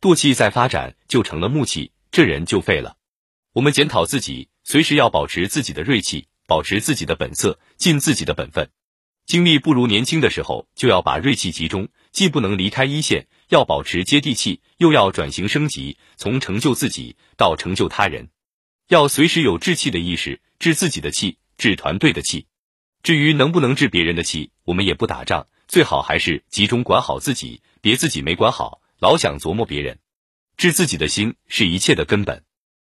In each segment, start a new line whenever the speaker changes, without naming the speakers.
惰气再发展就成了木气，这人就废了。我们检讨自己，随时要保持自己的锐气，保持自己的本色，尽自己的本分。精力不如年轻的时候，就要把锐气集中，既不能离开一线，要保持接地气，又要转型升级，从成就自己到成就他人。要随时有治气的意识，治自己的气，治团队的气。至于能不能治别人的气，我们也不打仗，最好还是集中管好自己，别自己没管好，老想琢磨别人。治自己的心是一切的根本。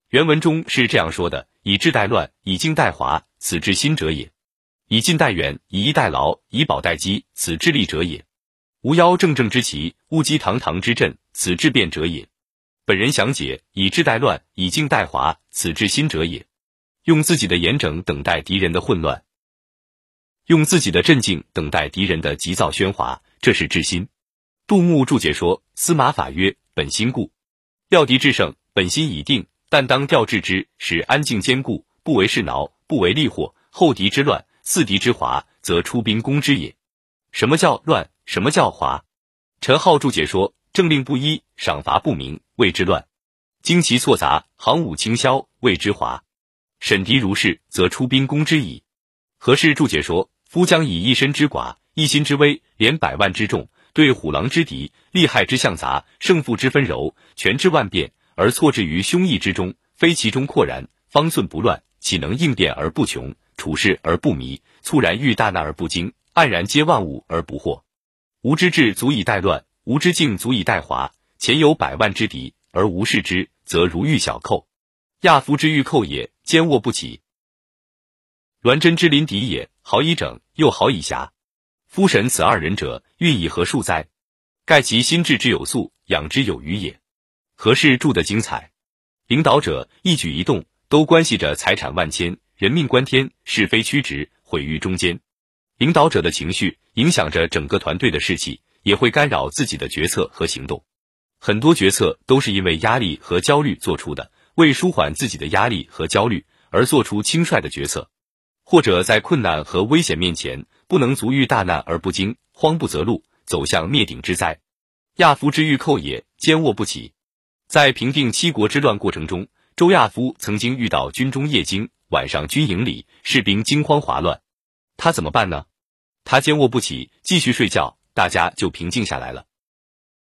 原文中是这样说的：“以治代乱，以静代华，此治心者也；以近代远，以逸待劳，以保待机，此治利者也。无妖正正之旗，勿击堂堂之阵，此治变者也。”本人详解：以治代乱，以静代华，此治心者也。用自己的严整等待敌人的混乱，用自己的镇静等待敌人的急躁喧哗，这是治心。杜牧注解说：“司马法曰：本心固，料敌制胜，本心已定。”但当调治之，使安静坚固，不为事挠，不为利祸。后敌之乱，四敌之华，则出兵攻之也。什么叫乱？什么叫华？陈浩注解说：政令不一，赏罚不明，谓之乱；旌旗错杂，行伍倾销，谓之华。审敌如是，则出兵攻之矣。何氏注解说：夫将以一身之寡，一心之微，连百万之众，对虎狼之敌，利害之相杂，胜负之分柔，权之万变。而错置于胸臆之中，非其中阔然，方寸不乱，岂能应变而不穷，处事而不迷，猝然遇大难而不惊，黯然接万物而不惑？吾之志足以待乱，吾之境足以待华。前有百万之敌，而无视之，则如遇小寇，亚夫之欲寇也，坚卧不起；栾真之临敌也，好以整，又好以暇。夫神此二人者，运以何数哉？盖其心智之有素，养之有余也。何事著得精彩？领导者一举一动都关系着财产万千、人命关天、是非曲直、毁誉中间。领导者的情绪影响着整个团队的士气，也会干扰自己的决策和行动。很多决策都是因为压力和焦虑做出的，为舒缓自己的压力和焦虑而做出轻率的决策，或者在困难和危险面前不能足遇大难而不惊，慌不择路，走向灭顶之灾。亚夫之欲寇也，坚卧不起。在平定七国之乱过程中，周亚夫曾经遇到军中夜惊，晚上军营里士兵惊慌哗乱，他怎么办呢？他坚卧不起，继续睡觉，大家就平静下来了。